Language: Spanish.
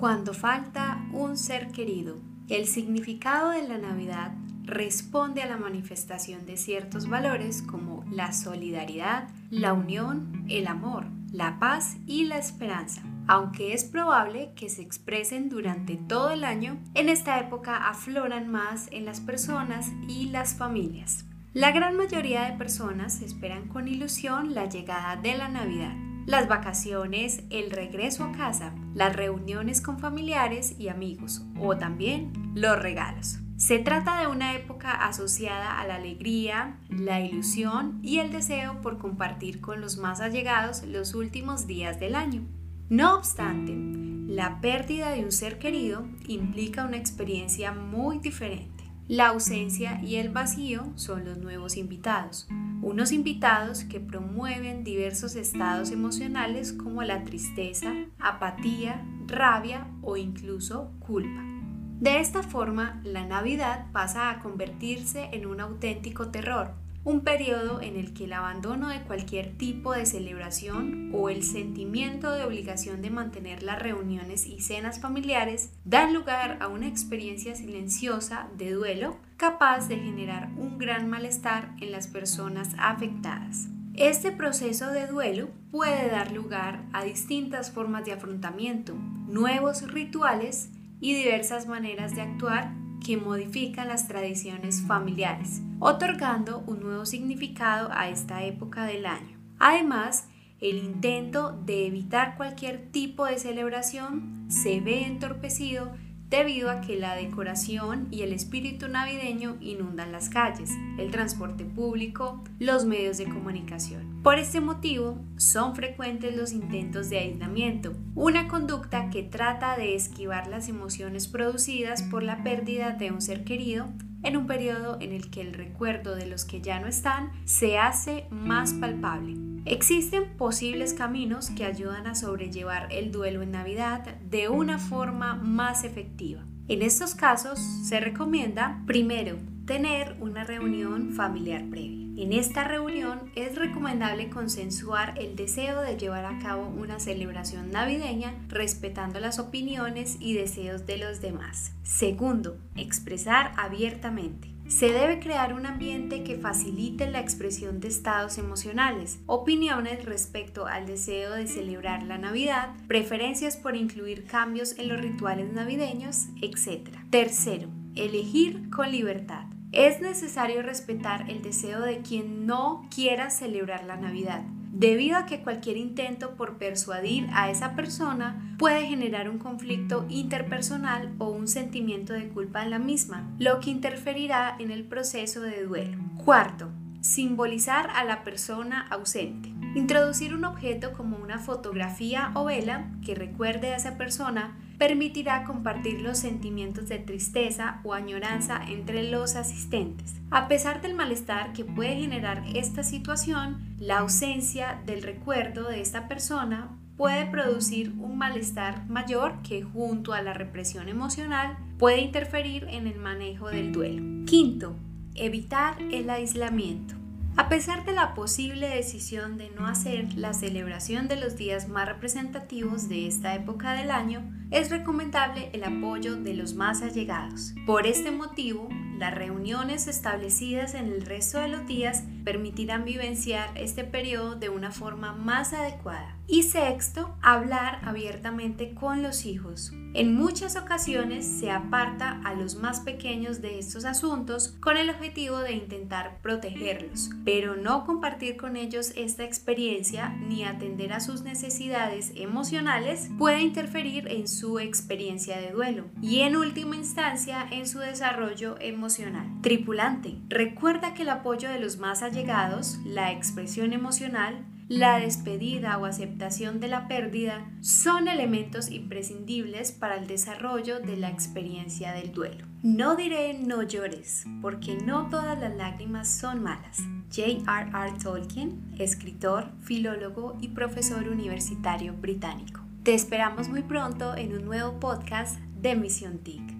Cuando falta un ser querido, el significado de la Navidad responde a la manifestación de ciertos valores como la solidaridad, la unión, el amor, la paz y la esperanza. Aunque es probable que se expresen durante todo el año, en esta época afloran más en las personas y las familias. La gran mayoría de personas esperan con ilusión la llegada de la Navidad, las vacaciones, el regreso a casa, las reuniones con familiares y amigos o también los regalos. Se trata de una época asociada a la alegría, la ilusión y el deseo por compartir con los más allegados los últimos días del año. No obstante, la pérdida de un ser querido implica una experiencia muy diferente. La ausencia y el vacío son los nuevos invitados, unos invitados que promueven diversos estados emocionales como la tristeza, apatía, rabia o incluso culpa. De esta forma, la Navidad pasa a convertirse en un auténtico terror, un periodo en el que el abandono de cualquier tipo de celebración o el sentimiento de obligación de mantener las reuniones y cenas familiares dan lugar a una experiencia silenciosa de duelo capaz de generar un gran malestar en las personas afectadas. Este proceso de duelo puede dar lugar a distintas formas de afrontamiento, nuevos rituales y diversas maneras de actuar que modifican las tradiciones familiares, otorgando un nuevo significado a esta época del año. Además, el intento de evitar cualquier tipo de celebración se ve entorpecido debido a que la decoración y el espíritu navideño inundan las calles, el transporte público, los medios de comunicación. Por este motivo, son frecuentes los intentos de aislamiento, una conducta que trata de esquivar las emociones producidas por la pérdida de un ser querido en un periodo en el que el recuerdo de los que ya no están se hace más palpable. Existen posibles caminos que ayudan a sobrellevar el duelo en Navidad de una forma más efectiva. En estos casos se recomienda primero tener una reunión familiar previa. En esta reunión es recomendable consensuar el deseo de llevar a cabo una celebración navideña respetando las opiniones y deseos de los demás. Segundo, expresar abiertamente. Se debe crear un ambiente que facilite la expresión de estados emocionales, opiniones respecto al deseo de celebrar la Navidad, preferencias por incluir cambios en los rituales navideños, etc. Tercero, elegir con libertad. Es necesario respetar el deseo de quien no quiera celebrar la Navidad debido a que cualquier intento por persuadir a esa persona puede generar un conflicto interpersonal o un sentimiento de culpa en la misma, lo que interferirá en el proceso de duelo. Cuarto, simbolizar a la persona ausente. Introducir un objeto como una fotografía o vela que recuerde a esa persona permitirá compartir los sentimientos de tristeza o añoranza entre los asistentes. A pesar del malestar que puede generar esta situación, la ausencia del recuerdo de esta persona puede producir un malestar mayor que junto a la represión emocional puede interferir en el manejo del duelo. Quinto, evitar el aislamiento. A pesar de la posible decisión de no hacer la celebración de los días más representativos de esta época del año, es recomendable el apoyo de los más allegados. Por este motivo, las reuniones establecidas en el resto de los días permitirán vivenciar este periodo de una forma más adecuada. Y sexto, hablar abiertamente con los hijos. En muchas ocasiones se aparta a los más pequeños de estos asuntos con el objetivo de intentar protegerlos, pero no compartir con ellos esta experiencia ni atender a sus necesidades emocionales puede interferir en su experiencia de duelo y en última instancia en su desarrollo Tripulante, recuerda que el apoyo de los más allegados, la expresión emocional, la despedida o aceptación de la pérdida son elementos imprescindibles para el desarrollo de la experiencia del duelo. No diré no llores, porque no todas las lágrimas son malas. J.R.R. Tolkien, escritor, filólogo y profesor universitario británico. Te esperamos muy pronto en un nuevo podcast de Misión TIC.